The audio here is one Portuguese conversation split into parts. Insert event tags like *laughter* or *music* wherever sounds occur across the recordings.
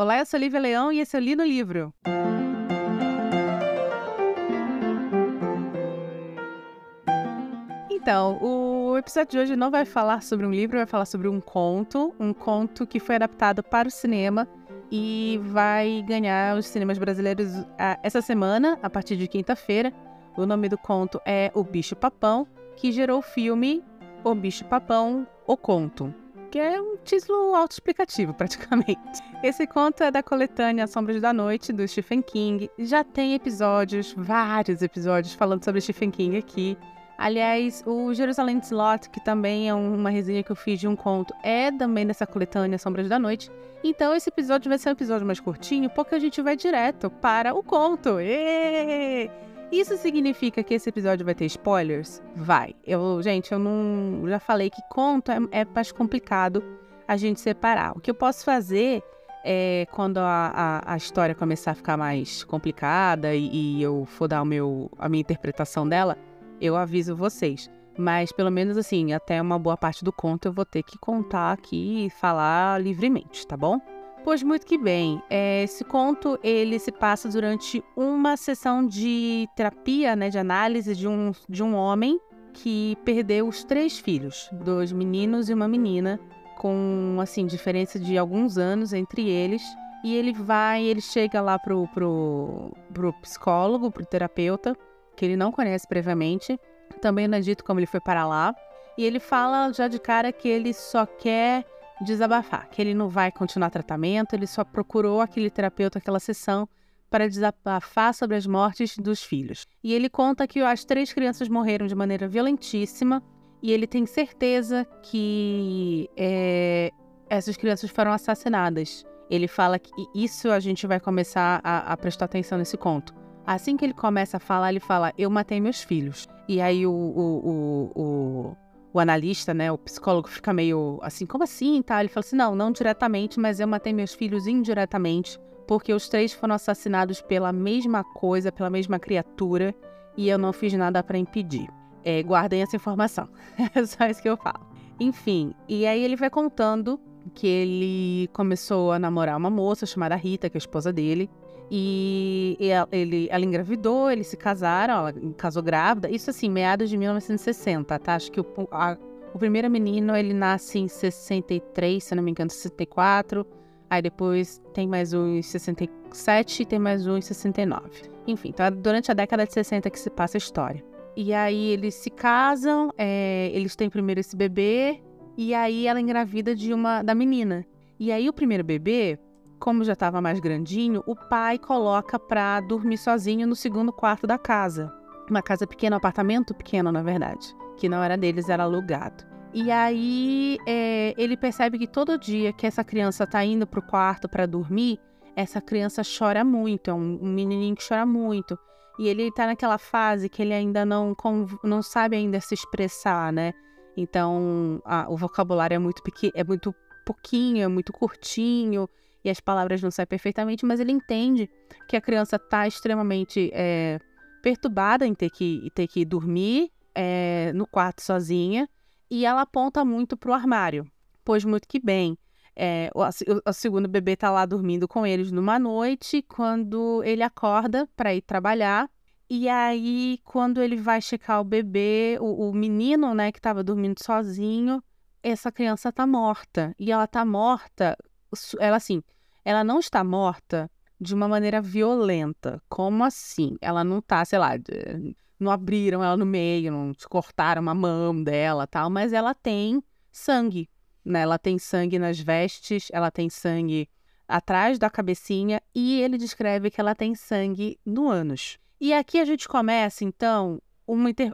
Olá, eu sou Lívia Leão e esse é o Li no Livro. Então, o episódio de hoje não vai falar sobre um livro, vai falar sobre um conto, um conto que foi adaptado para o cinema e vai ganhar os cinemas brasileiros essa semana, a partir de quinta-feira. O nome do conto é O Bicho Papão, que gerou o filme O Bicho Papão, O Conto que é um título autoexplicativo, *laughs* praticamente. Esse conto é da coletânea Sombras da Noite, do Stephen King. Já tem episódios, vários episódios, falando sobre Stephen King aqui. Aliás, o Jerusalém Slot, que também é uma resenha que eu fiz de um conto, é também dessa coletânea Sombras da Noite. Então, esse episódio vai ser um episódio mais curtinho, porque a gente vai direto para o conto. Êêê! Isso significa que esse episódio vai ter spoilers? Vai. Eu, gente, eu não. Já falei que conto é, é mais complicado a gente separar. O que eu posso fazer é quando a, a, a história começar a ficar mais complicada e, e, eu for dar o meu, a minha interpretação dela, eu aviso vocês. Mas pelo menos assim, até uma boa parte do conto eu vou ter que contar aqui e falar livremente, tá bom? Pois muito que bem. É, esse conto ele se passa durante uma sessão de terapia, né, de análise de um, de um homem que perdeu os três filhos, dois meninos e uma menina, com assim diferença de alguns anos entre eles. E ele vai, ele chega lá pro, pro, pro psicólogo, pro terapeuta, que ele não conhece previamente. Também não é dito como ele foi para lá. E ele fala já de cara que ele só quer desabafar, que ele não vai continuar tratamento, ele só procurou aquele terapeuta, aquela sessão, para desabafar sobre as mortes dos filhos. E ele conta que as três crianças morreram de maneira violentíssima e ele tem certeza que é, essas crianças foram assassinadas. Ele fala que isso a gente vai começar a, a prestar atenção nesse conto. Assim que ele começa a falar, ele fala: Eu matei meus filhos. E aí o, o, o, o o analista, né, o psicólogo fica meio assim, como assim, tá? Ele fala assim, não, não diretamente, mas eu matei meus filhos indiretamente, porque os três foram assassinados pela mesma coisa, pela mesma criatura, e eu não fiz nada para impedir. É, guardem essa informação. *laughs* é só isso que eu falo. Enfim, e aí ele vai contando que ele começou a namorar uma moça chamada Rita, que é a esposa dele, e ele, ela engravidou, eles se casaram, ela casou grávida. Isso assim, meados de 1960, tá? Acho que o, a, o primeiro menino ele nasce em 63, se não me engano, 64. Aí depois tem mais um em 67 e tem mais um em 69. Enfim, então é durante a década de 60 que se passa a história. E aí eles se casam, é, eles têm primeiro esse bebê, e aí ela engravida de uma da menina. E aí o primeiro bebê como já estava mais grandinho, o pai coloca para dormir sozinho no segundo quarto da casa. Uma casa pequena, um apartamento pequeno, na verdade, que não era deles, era alugado. E aí é, ele percebe que todo dia que essa criança está indo para o quarto para dormir, essa criança chora muito, é um, um menininho que chora muito. E ele está naquela fase que ele ainda não, não sabe ainda se expressar, né? Então a, o vocabulário é muito pequeno, é muito pouquinho, é muito curtinho e as palavras não saem perfeitamente, mas ele entende que a criança está extremamente é, perturbada em ter que, ter que dormir é, no quarto sozinha e ela aponta muito para o armário. Pois muito que bem. É, o, o, segundo bebê está lá dormindo com eles numa noite, quando ele acorda para ir trabalhar. E aí, quando ele vai checar o bebê, o, o menino, né, que estava dormindo sozinho, essa criança está morta. E ela está morta ela assim, ela não está morta de uma maneira violenta. Como assim? Ela não tá, sei lá, não abriram ela no meio, não cortaram uma mão dela, tal, mas ela tem sangue, né? Ela tem sangue nas vestes, ela tem sangue atrás da cabecinha e ele descreve que ela tem sangue no ânus. E aqui a gente começa, então,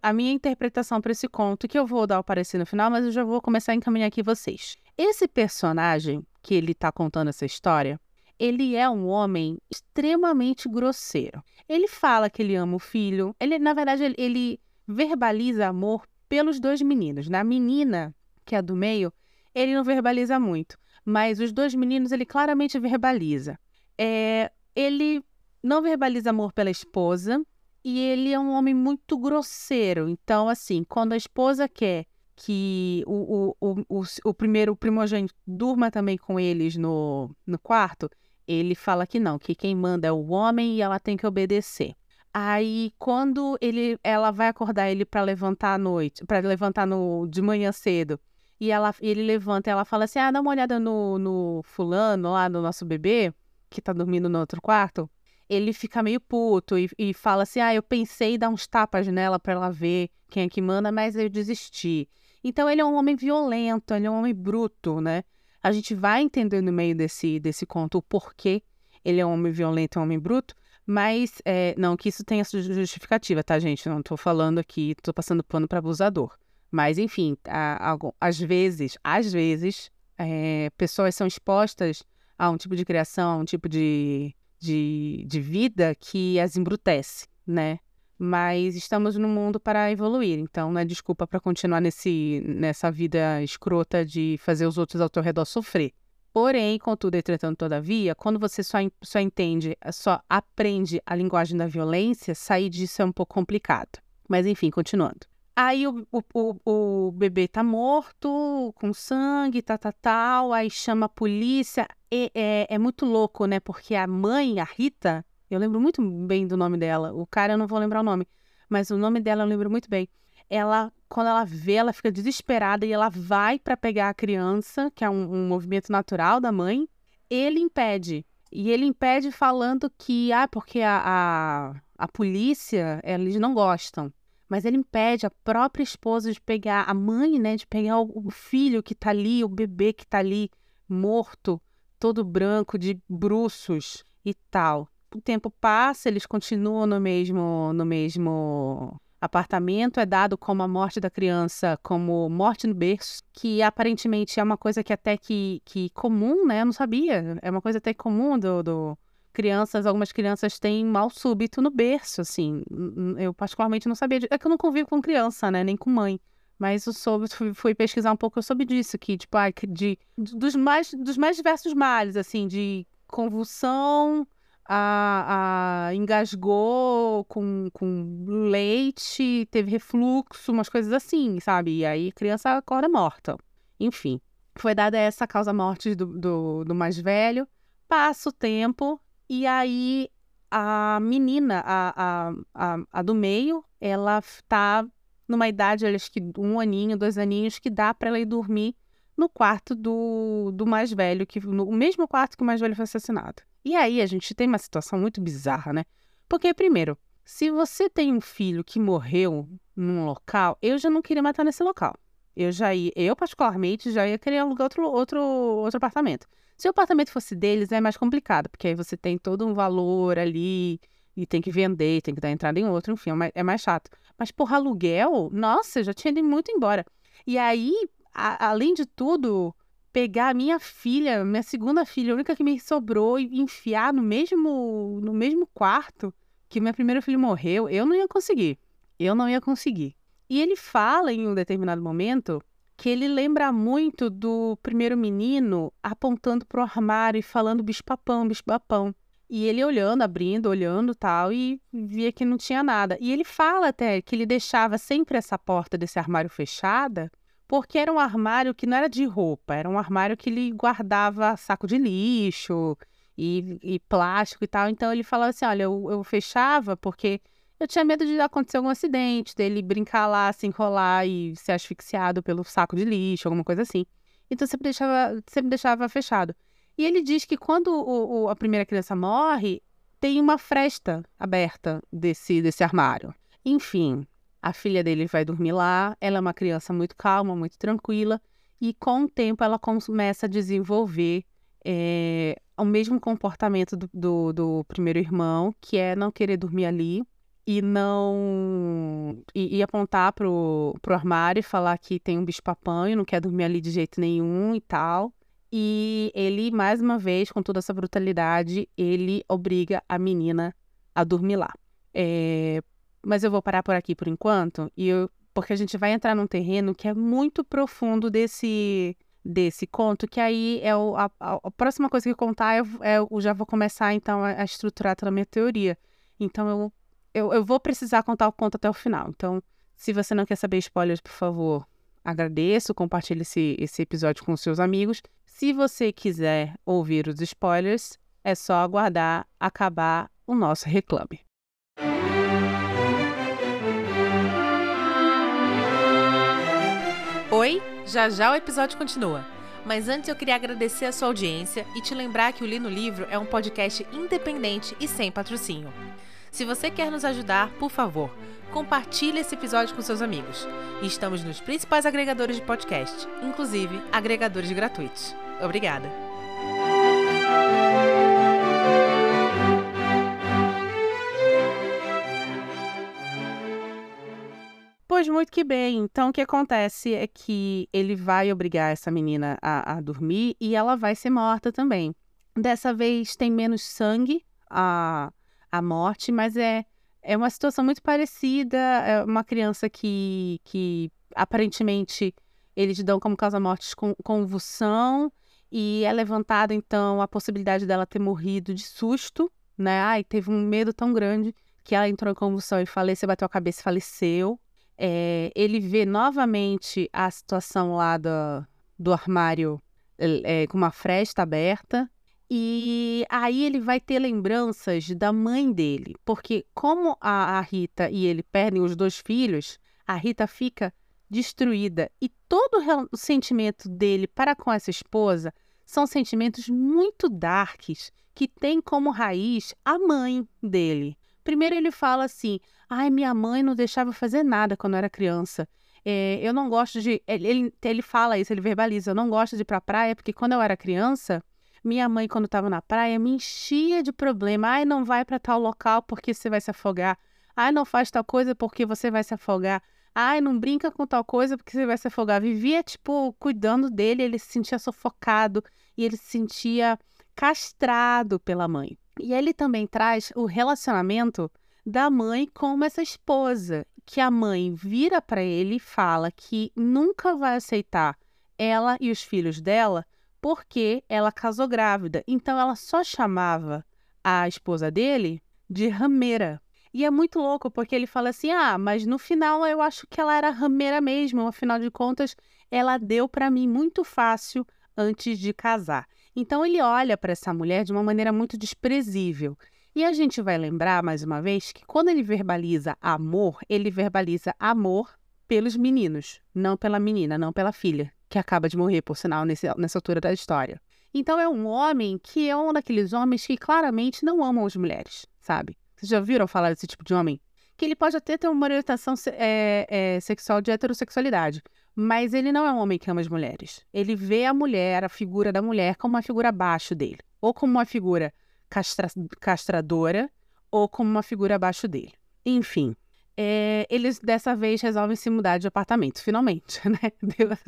a minha interpretação para esse conto, que eu vou dar o parecer no final, mas eu já vou começar a encaminhar aqui vocês. Esse personagem que ele está contando essa história, ele é um homem extremamente grosseiro. Ele fala que ele ama o filho. Ele, na verdade, ele, ele verbaliza amor pelos dois meninos. Na menina, que é do meio, ele não verbaliza muito. Mas os dois meninos, ele claramente verbaliza. É, ele não verbaliza amor pela esposa e ele é um homem muito grosseiro. Então, assim, quando a esposa quer que o, o, o, o, primeiro primogênito durma também com eles no, no quarto, ele fala que não, que quem manda é o homem e ela tem que obedecer. Aí, quando ele, ela vai acordar ele para levantar à noite, para levantar no, de manhã cedo, e ela, ele levanta e ela fala assim: Ah, dá uma olhada no, no fulano lá, no nosso bebê, que tá dormindo no outro quarto. Ele fica meio puto e, e fala assim: Ah, eu pensei em dar uns tapas nela para ela ver quem é que manda, mas eu desisti. Então, ele é um homem violento, ele é um homem bruto, né? A gente vai entender no meio desse, desse conto o porquê ele é um homem violento, é um homem bruto, mas, é, não que isso tenha justificativa, tá, gente? Não tô falando aqui, tô passando pano para abusador. Mas, enfim, a, a, às vezes, às vezes, é, pessoas são expostas a um tipo de criação, a um tipo de, de, de vida que as embrutece, né? Mas estamos no mundo para evoluir, então não é desculpa para continuar nesse, nessa vida escrota de fazer os outros ao teu redor sofrer. Porém, contudo, entretanto, todavia, quando você só, só entende, só aprende a linguagem da violência, sair disso é um pouco complicado. Mas enfim, continuando. Aí o, o, o, o bebê tá morto, com sangue, tal, tal, tal. Aí chama a polícia. E, é, é muito louco, né? Porque a mãe, a Rita, eu lembro muito bem do nome dela. O cara eu não vou lembrar o nome, mas o nome dela eu lembro muito bem ela, quando ela vê, ela fica desesperada e ela vai para pegar a criança, que é um, um, movimento natural da mãe. Ele impede. E ele impede falando que, ah, porque a, a, a polícia, eles não gostam. Mas ele impede a própria esposa de pegar, a mãe, né, de pegar o, filho que tá ali, o bebê que tá ali, morto, todo branco, de bruços e tal. O tempo passa, eles continuam no mesmo, no mesmo apartamento é dado como a morte da criança, como morte no berço, que aparentemente é uma coisa que até que, que comum, né? Eu não sabia. É uma coisa até comum do, do crianças, algumas crianças têm mal súbito no berço, assim. Eu particularmente não sabia. De... É que eu não convivo com criança, né? Nem com mãe. Mas eu soube, fui, pesquisar um pouco, eu soube disso, que, tipo, de, dos, mais, dos mais diversos males, assim, de convulsão, a, a engasgou com, com leite, teve refluxo, umas coisas assim, sabe? E aí criança acorda morta. Enfim, foi dada essa causa-morte do, do, do, mais velho. Passa o tempo e aí a menina, a, a, a, a do meio, ela tá numa idade, acho que um aninho, dois aninhos, que dá para ela ir dormir no quarto do, do mais velho, que no mesmo quarto que o mais velho foi assassinado. E aí a gente tem uma situação muito bizarra, né? Porque, primeiro, se você tem um filho que morreu num local, eu já não queria matar nesse local. Eu já ia, eu particularmente já ia querer alugar outro, outro, outro apartamento. Se o apartamento fosse deles, é mais complicado, porque aí você tem todo um valor ali e tem que vender, tem que dar entrada em outro, enfim, é, é mais chato. Mas, por aluguel, nossa, eu já tinha ido muito embora. E aí, a, além de tudo, pegar a minha filha, minha segunda filha, a única que me sobrou, e enfiar no mesmo, no mesmo quarto que minha primeira filha morreu, eu não ia conseguir. Eu não ia conseguir. E ele fala em um determinado momento que ele lembra muito do primeiro menino apontando pro armário e falando bicho-papão, bicho-papão. E ele olhando, abrindo, olhando tal, e via que não tinha nada. E ele fala até que ele deixava sempre essa porta desse armário fechada porque era um armário que não era de roupa, era um armário que ele guardava saco de lixo e, e plástico e tal. Então ele falava assim: olha, eu, eu, fechava porque eu tinha medo de acontecer algum acidente, dele brincar lá, se enrolar e ser asfixiado pelo saco de lixo, alguma coisa assim. Então sempre deixava, sempre deixava fechado. E ele diz que quando o, o, a primeira criança morre, tem uma fresta aberta desse, desse armário. Enfim, a filha dele vai dormir lá, ela é uma criança muito calma, muito tranquila, e com o tempo ela começa a desenvolver é, o mesmo comportamento do, do, do, primeiro irmão, que é não querer dormir ali e não. e, e apontar pro, pro armário e falar que tem um bicho-papão e não quer dormir ali de jeito nenhum e tal. E ele, mais uma vez, com toda essa brutalidade, ele obriga a menina a dormir lá. É, mas eu vou parar por aqui por enquanto, e eu, porque a gente vai entrar num terreno que é muito profundo desse desse conto, que aí é o, a, a, próxima coisa que eu contar, eu, é, eu já vou começar então a, a estruturar toda a minha teoria. Então eu, eu, eu vou precisar contar o conto até o final. Então, se você não quer saber spoilers, por favor, agradeço, compartilhe esse, esse episódio com seus amigos. Se você quiser ouvir os spoilers, é só aguardar acabar o nosso reclame. Oi, já já o episódio continua. Mas antes eu queria agradecer a sua audiência e te lembrar que o Li no Livro é um podcast independente e sem patrocínio. Se você quer nos ajudar, por favor, compartilhe esse episódio com seus amigos. Estamos nos principais agregadores de podcast, inclusive agregadores gratuitos. Obrigada! Pois muito que bem. Então, o que acontece é que ele vai obrigar essa menina a, a dormir e ela vai ser morta também. Dessa vez tem menos sangue a, a morte, mas é, é uma situação muito parecida. É uma criança que, que aparentemente eles dão como causa-mortes com convulsão e é levantada então a possibilidade dela ter morrido de susto, né? Ai, teve um medo tão grande que ela entrou em convulsão e faleceu, bateu a cabeça e faleceu. É, ele vê novamente a situação lá do, do armário é, com uma fresta aberta. E aí ele vai ter lembranças da mãe dele. Porque como a, a Rita e ele perdem os dois filhos, a Rita fica destruída. E todo o sentimento dele para com essa esposa são sentimentos muito darks que tem como raiz a mãe dele. Primeiro ele fala assim: Ai, minha mãe não deixava fazer nada quando eu era criança. É, eu não gosto de. Ele, ele fala isso, ele verbaliza. Eu não gosto de ir pra praia porque quando eu era criança, minha mãe, quando estava na praia, me enchia de problema. Ai, não vai para tal local porque você vai se afogar. Ai, não faz tal coisa porque você vai se afogar. Ai, não brinca com tal coisa porque você vai se afogar. Vivia, tipo, cuidando dele, ele se sentia sufocado e ele se sentia castrado pela mãe. E ele também traz o relacionamento da mãe com essa esposa, que a mãe vira para ele e fala que nunca vai aceitar ela e os filhos dela porque ela casou grávida. Então ela só chamava a esposa dele de rameira. E é muito louco porque ele fala assim: "Ah, mas no final eu acho que ela era rameira mesmo, afinal de contas, ela deu para mim muito fácil antes de casar". Então ele olha para essa mulher de uma maneira muito desprezível. E a gente vai lembrar mais uma vez que quando ele verbaliza amor, ele verbaliza amor pelos meninos, não pela menina, não pela filha, que acaba de morrer, por sinal, nesse, nessa altura da história. Então é um homem que é um daqueles homens que claramente não amam as mulheres, sabe? Vocês já viram falar desse tipo de homem? Que ele pode até ter uma orientação é, é, sexual de heterossexualidade, mas ele não é um homem que ama as mulheres. Ele vê a mulher, a figura da mulher, como uma figura abaixo dele, ou como uma figura castra castradora ou como uma figura abaixo dele. Enfim, é, eles dessa vez resolvem se mudar de apartamento, finalmente, *laughs* né?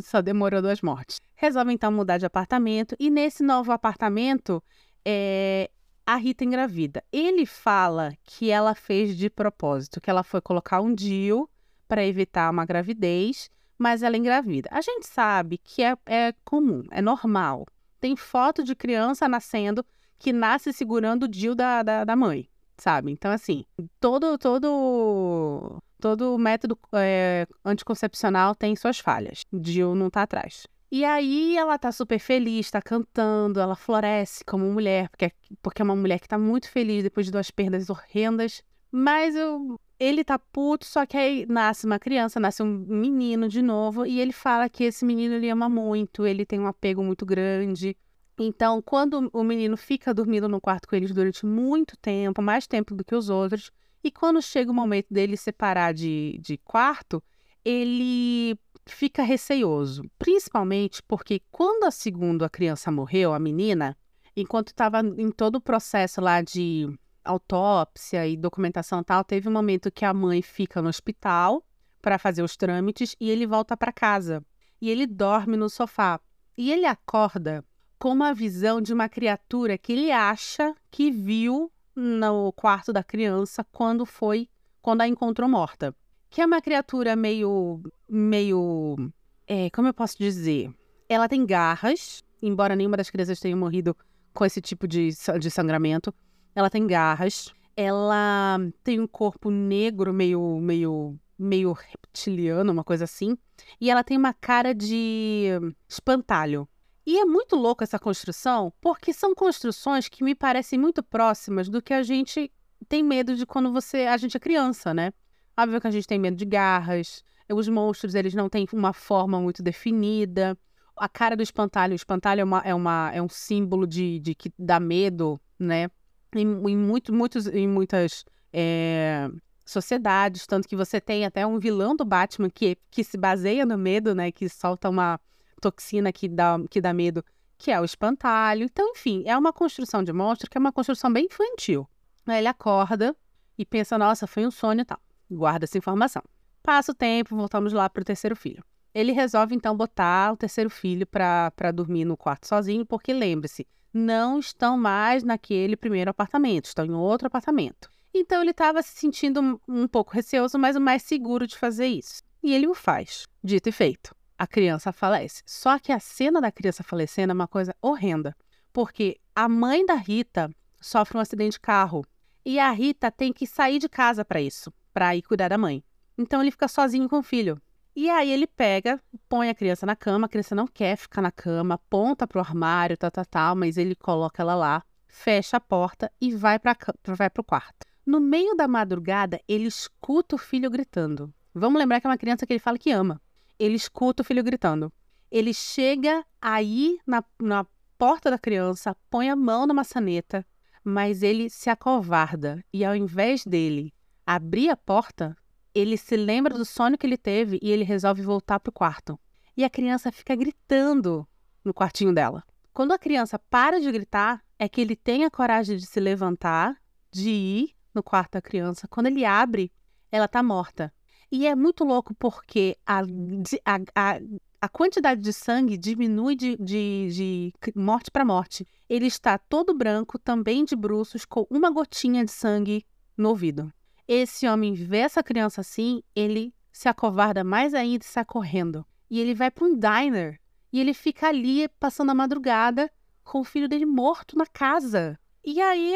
Só demorou duas mortes. Resolvem então mudar de apartamento e nesse novo apartamento é, a Rita engravida. Ele fala que ela fez de propósito, que ela foi colocar um DIU para evitar uma gravidez, mas ela engravida. A gente sabe que é, é comum, é normal. Tem foto de criança nascendo que nasce segurando o DIU da, da, da mãe, sabe? Então, assim, todo, todo, todo método é, anticoncepcional tem suas falhas. DIU não tá atrás. E aí ela tá super feliz, tá cantando, ela floresce como mulher, porque, é, porque é uma mulher que tá muito feliz depois de duas perdas horrendas. Mas eu, ele tá puto, só que aí nasce uma criança, nasce um menino de novo, e ele fala que esse menino ele ama muito, ele tem um apego muito grande. Então, quando o menino fica dormindo no quarto com eles durante muito tempo, mais tempo do que os outros, e quando chega o momento dele separar de, de quarto, ele fica receioso. Principalmente porque quando a segunda criança morreu, a menina, enquanto estava em todo o processo lá de autópsia e documentação tal, teve um momento que a mãe fica no hospital para fazer os trâmites e ele volta para casa. E ele dorme no sofá. E ele acorda com uma visão de uma criatura que ele acha que viu no quarto da criança quando foi quando a encontrou morta. Que é uma criatura meio meio é, como eu posso dizer? Ela tem garras, embora nenhuma das crianças tenha morrido com esse tipo de, de sangramento. Ela tem garras. Ela tem um corpo negro, meio, meio, meio reptiliano, uma coisa assim. E ela tem uma cara de espantalho. E é muito louco essa construção, porque são construções que me parecem muito próximas do que a gente tem medo de quando você a gente é criança, né? Óbvio que a gente tem medo de garras, os monstros eles não têm uma forma muito definida. A cara do espantalho, o espantalho é, uma, é, uma, é um símbolo de, de que dá medo, né? Em, em, muito, muitos, em muitas é, sociedades, tanto que você tem até um vilão do Batman que, que se baseia no medo, né? Que solta uma toxina que dá, que dá medo, que é o espantalho. Então, enfim, é uma construção de monstro que é uma construção bem infantil. Aí ele acorda e pensa, nossa, foi um sonho e tal. Guarda essa informação. Passa o tempo, voltamos lá para o terceiro filho. Ele resolve então botar o terceiro filho para dormir no quarto sozinho, porque lembre-se, não estão mais naquele primeiro apartamento, estão em outro apartamento. Então ele estava se sentindo um, um pouco receoso, mas o mais seguro de fazer isso. E ele o faz. Dito e feito, a criança falece. Só que a cena da criança falecendo é uma coisa horrenda, porque a mãe da Rita sofre um acidente de carro e a Rita tem que sair de casa para isso, para ir cuidar da mãe. Então ele fica sozinho com o filho. E aí ele pega, põe a criança na cama, a criança não quer ficar na cama, aponta pro armário, tal, tal, tal, mas ele coloca ela lá, fecha a porta e vai para vai pro quarto. No meio da madrugada, ele escuta o filho gritando. Vamos lembrar que é uma criança que ele fala que ama. Ele escuta o filho gritando. Ele chega aí na, na porta da criança, põe a mão na maçaneta, mas ele se acovarda e ao invés dele abrir a porta, ele se lembra do sonho que ele teve e ele resolve voltar para o quarto. E a criança fica gritando no quartinho dela. Quando a criança para de gritar, é que ele tem a coragem de se levantar, de ir no quarto da criança. Quando ele abre, ela está morta. E é muito louco porque a, a, a, a quantidade de sangue diminui de, de, de morte para morte. Ele está todo branco, também de bruços, com uma gotinha de sangue no ouvido. Esse homem vê essa criança assim, ele se acovarda mais ainda e sai correndo. E ele vai para um diner. E ele fica ali passando a madrugada com o filho dele morto na casa. E aí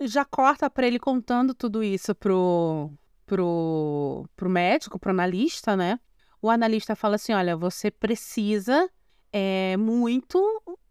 já corta para ele contando tudo isso pro, pro, pro médico, pro analista, né? O analista fala assim: olha, você precisa é, muito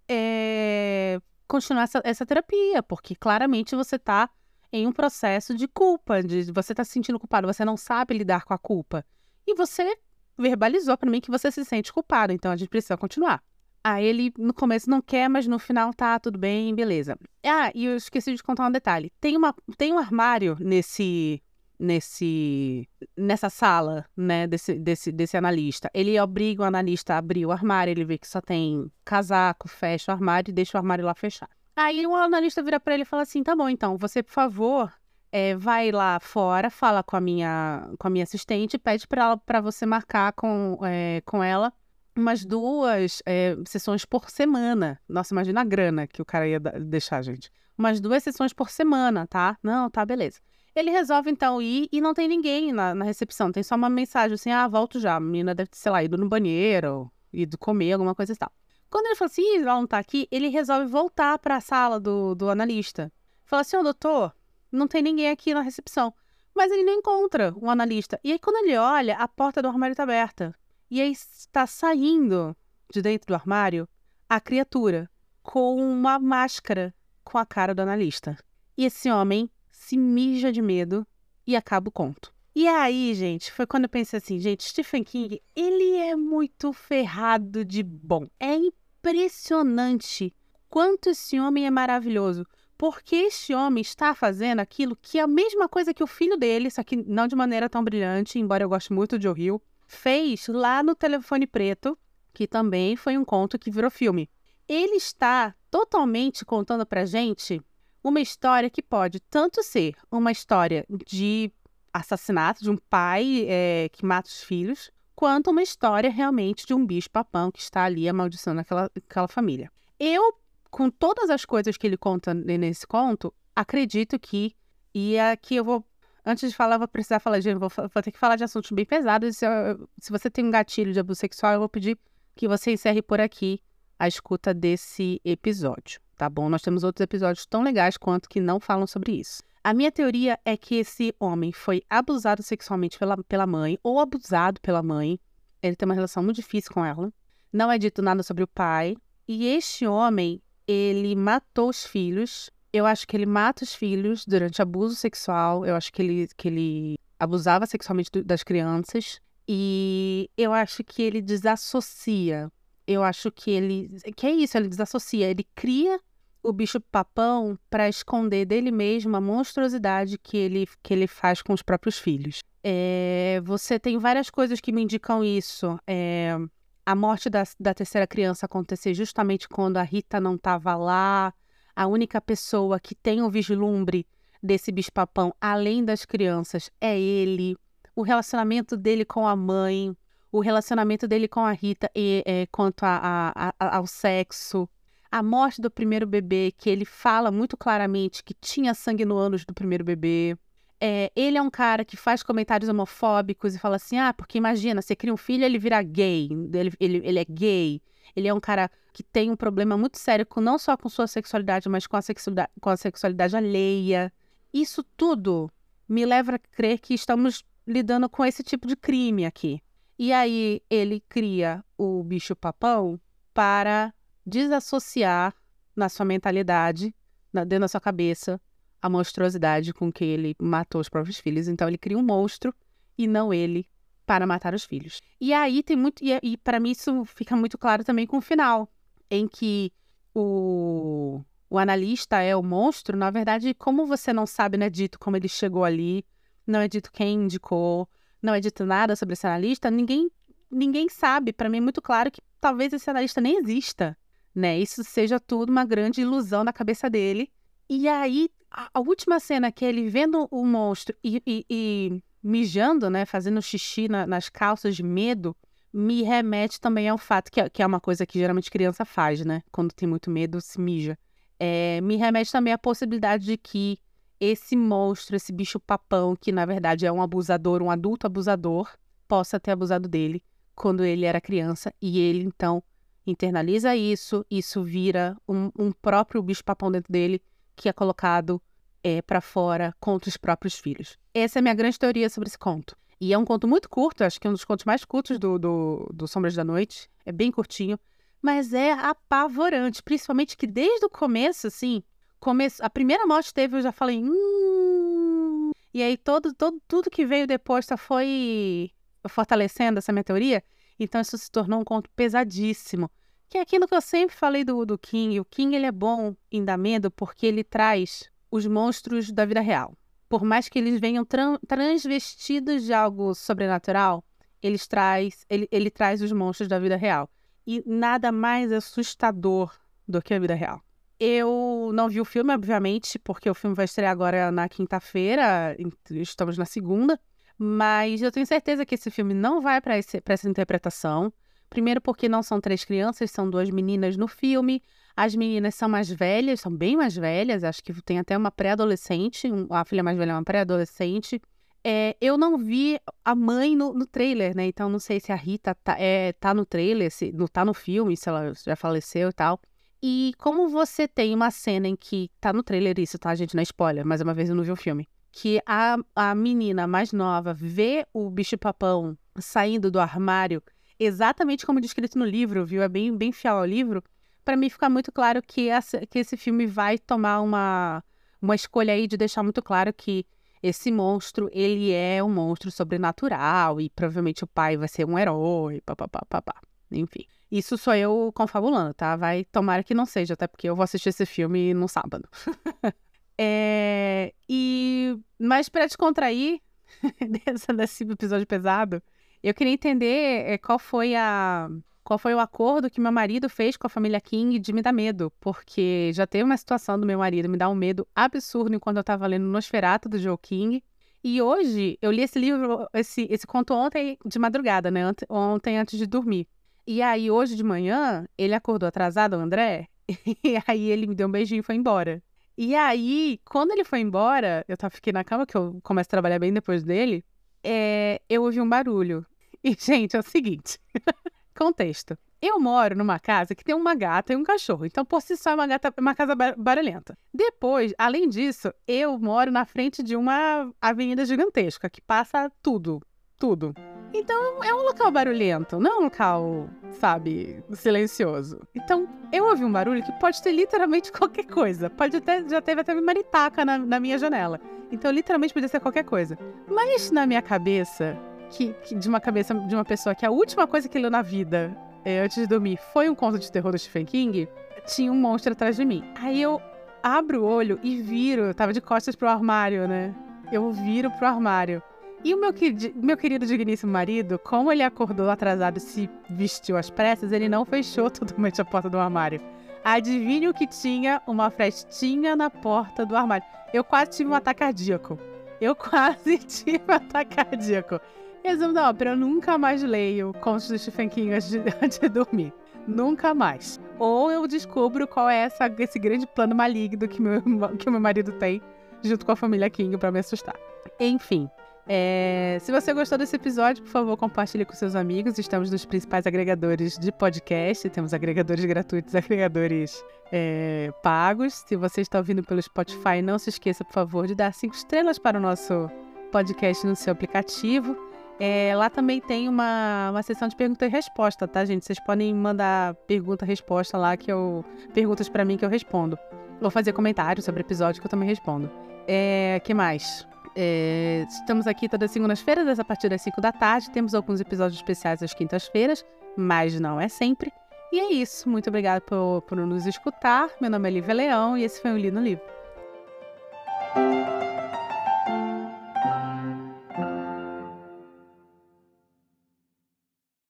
é, continuar essa, essa terapia, porque claramente você está em um processo de culpa, de você tá se sentindo culpado, você não sabe lidar com a culpa. E você verbalizou para mim que você se sente culpado, então a gente precisa continuar. Aí ele no começo não quer, mas no final tá tudo bem, beleza. Ah, e eu esqueci de contar um detalhe. Tem uma tem um armário nesse nesse nessa sala, né, desse, desse, desse analista. Ele obriga o analista a abrir o armário, ele vê que só tem casaco, fecha o armário e deixa o armário lá fechado. Aí o analista vira para ele e fala assim: tá bom, então, você, por favor, é, vai lá fora, fala com a minha, com a minha assistente, pede para você marcar com, é, com ela umas duas é, sessões por semana. Nossa, imagina a grana que o cara ia deixar, gente. Umas duas sessões por semana, tá? Não, tá, beleza. Ele resolve então ir e não tem ninguém na, na recepção, tem só uma mensagem assim: ah, volto já. A menina deve ter, sei lá, ido no banheiro, ido comer, alguma coisa e tal. Quando ele fala assim, ela não tá aqui, ele resolve voltar para a sala do, do analista. Fala assim, ô doutor, não tem ninguém aqui na recepção. Mas ele não encontra um analista. E aí, quando ele olha, a porta do armário está aberta. E aí está saindo de dentro do armário a criatura com uma máscara com a cara do analista. E esse homem se mija de medo e acaba o conto. E aí, gente, foi quando eu pensei assim, gente, Stephen King, ele é muito ferrado de bom. É impressionante quanto esse homem é maravilhoso. Porque este homem está fazendo aquilo que é a mesma coisa que o filho dele, só que não de maneira tão brilhante, embora eu goste muito de Hill, fez lá no Telefone Preto, que também foi um conto que virou filme. Ele está totalmente contando pra gente uma história que pode tanto ser uma história de assassinato de um pai é, que mata os filhos, quanto uma história realmente de um bicho-papão que está ali amaldiçoando aquela, aquela família. Eu, com todas as coisas que ele conta nesse conto, acredito que, e aqui eu vou, antes de falar, eu vou precisar falar, de, vou, vou ter que falar de assuntos bem pesados, se, eu, se você tem um gatilho de abuso sexual, eu vou pedir que você encerre por aqui a escuta desse episódio, tá bom? Nós temos outros episódios tão legais quanto que não falam sobre isso. A minha teoria é que esse homem foi abusado sexualmente pela, pela mãe ou abusado pela mãe. Ele tem uma relação muito difícil com ela. Não é dito nada sobre o pai. E este homem, ele matou os filhos. Eu acho que ele mata os filhos durante abuso sexual. Eu acho que ele, que ele abusava sexualmente das crianças. E eu acho que ele desassocia. Eu acho que ele. Que é isso, ele desassocia. Ele cria o bicho-papão para esconder dele mesmo a monstruosidade que ele, que ele faz com os próprios filhos. É, você tem várias coisas que me indicam isso. É, a morte da, da terceira criança acontecer justamente quando a Rita não estava lá. A única pessoa que tem o vislumbre desse bicho-papão, além das crianças, é ele. O relacionamento dele com a mãe, o relacionamento dele com a Rita e, é, quanto a, a, a, ao sexo a morte do primeiro bebê, que ele fala muito claramente que tinha sangue no ânus do primeiro bebê. É, ele é um cara que faz comentários homofóbicos e fala assim: ah, porque imagina, você cria um filho ele vira gay, ele, ele, ele é gay. Ele é um cara que tem um problema muito sério com, não só com sua sexualidade, mas com a sexualidade, com a sexualidade alheia. Isso tudo me leva a crer que estamos lidando com esse tipo de crime aqui. E aí ele cria o bicho papão para desassociar na sua mentalidade, na, dentro da sua cabeça, a monstruosidade com que ele matou os próprios filhos. Então ele cria um monstro e não ele para matar os filhos. E aí tem muito. E, e para mim isso fica muito claro também com o final, em que o, o analista é o monstro. Na verdade, como você não sabe, não é dito como ele chegou ali, não é dito quem indicou, não é dito nada sobre esse analista, ninguém, ninguém sabe. Para mim é muito claro que talvez esse analista nem exista né? Isso seja tudo uma grande ilusão na cabeça dele. E aí, a, última cena que ele vendo o monstro e, e, e mijando, né? Fazendo xixi na, nas calças de medo, me remete também ao fato que, é, que é uma coisa que geralmente criança faz, né? Quando tem muito medo, se mija. É, me remete também à possibilidade de que esse monstro, esse bicho papão, que na verdade é um abusador, um adulto abusador, possa ter abusado dele quando ele era criança e ele então internaliza isso, isso vira um, um próprio bicho-papão dentro dele que é colocado é, para fora contra os próprios filhos. Essa é a minha grande teoria sobre esse conto. E é um conto muito curto, acho que é um dos contos mais curtos do, do, do Sombras da Noite. É bem curtinho, mas é apavorante, principalmente que desde o começo, assim, começo, a primeira morte teve, eu já falei, hum... E aí todo, todo, tudo que veio depois só foi fortalecendo essa minha teoria. Então isso se tornou um conto pesadíssimo. Que é aquilo que eu sempre falei do, do King. O King ele é bom em dar medo porque ele traz os monstros da vida real. Por mais que eles venham transvestidos de algo sobrenatural, eles traz, ele, ele traz os monstros da vida real. E nada mais assustador do que a vida real. Eu não vi o filme, obviamente, porque o filme vai estrear agora na quinta-feira, estamos na segunda. Mas eu tenho certeza que esse filme não vai para essa interpretação. Primeiro, porque não são três crianças, são duas meninas no filme. As meninas são mais velhas, são bem mais velhas. Acho que tem até uma pré-adolescente. A filha mais velha é uma pré-adolescente. É, eu não vi a mãe no, no, trailer, né? Então não sei se a Rita tá, é, tá no trailer, se não tá no filme, se ela já faleceu e tal. E como você tem uma cena em que tá no trailer isso, tá, gente? Não é spoiler, mais uma vez eu não vi o filme que a, a menina mais nova vê o bicho-papão saindo do armário, exatamente como descrito no livro, viu? É bem, bem fiel ao livro. Para mim fica muito claro que, essa, que esse filme vai tomar uma, uma escolha aí de deixar muito claro que esse monstro, ele é um monstro sobrenatural e provavelmente o pai vai ser um herói, papapá, papá. Enfim, isso sou eu confabulando, tá? Vai tomar que não seja, até porque eu vou assistir esse filme no sábado. *laughs* É, e mas para descontrair *laughs* dessa, desse episódio pesado, eu queria entender é, qual foi a qual foi o acordo que meu marido fez com a família King de me dar medo, porque já teve uma situação do meu marido me dar um medo absurdo enquanto eu estava lendo Nosferatu do Joe King. E hoje eu li esse livro, esse, esse conto ontem de madrugada, né? Ontem antes de dormir. E aí hoje de manhã ele acordou atrasado, o André, *laughs* e aí ele me deu um beijinho e foi embora. E aí, quando ele foi embora, eu fiquei na cama, que eu começo a trabalhar bem depois dele, é, eu ouvi um barulho. *laughs* E, gente, é o seguinte: *laughs* contexto. Eu moro numa casa que tem uma gata e um cachorro. Então, por si só, é uma, gata, uma casa barulhenta. Depois, além disso, eu moro na frente de uma avenida gigantesca que passa tudo. Tudo. Então é um local barulhento, não é um local, sabe, silencioso. Então eu ouvi um barulho que pode ter literalmente *laughs* qualquer coisa. Pode até, já teve até maritaca na, na minha janela. Então literalmente podia ser qualquer coisa. Mas na minha cabeça, que, que, de uma cabeça de uma pessoa que a última coisa que leu na vida é, antes de dormir foi um conto de terror do Stephen King, tinha um monstro atrás de mim. Aí eu abro o olho e viro, eu tava de costas pro armário, né? Eu viro pro armário. E o meu, meu querido digníssimo marido, como ele acordou atrasado e se vestiu às pressas, ele não fechou totalmente a porta do armário. Adivinhe o que tinha? Uma frestinha na porta do armário. Eu quase tive um ataque cardíaco. Eu quase *laughs* tive um ataque cardíaco. Resumo da ópera, eu nunca mais leio contos do Stephen King antes de, *laughs* antes de dormir. Nunca mais. Ou eu descubro qual é essa, esse grande plano maligno que, meu, que meu marido tem junto com a família King para me assustar. Enfim, é, se você gostou desse episódio, por favor, compartilhe com seus amigos. Estamos nos principais agregadores de podcast. Temos agregadores gratuitos, *laughs* agregadores é, pagos. Se você está ouvindo pelo Spotify, não se esqueça, por favor, de dar cinco estrelas para o nosso podcast no seu aplicativo. É, lá também tem uma, uma sessão de pergunta e resposta, tá, gente? Vocês podem mandar pergunta e resposta lá que eu. Perguntas para mim que eu respondo. Vou fazer comentários sobre o episódio que eu também respondo. É. que mais? É, estamos aqui todas as segundas-feiras, a partir das 5 da tarde. Temos alguns episódios especiais às quintas-feiras, mas não é sempre. E é isso. Muito obrigada por, por nos escutar. Meu nome é Lívia Leão e esse foi o Lino Livro.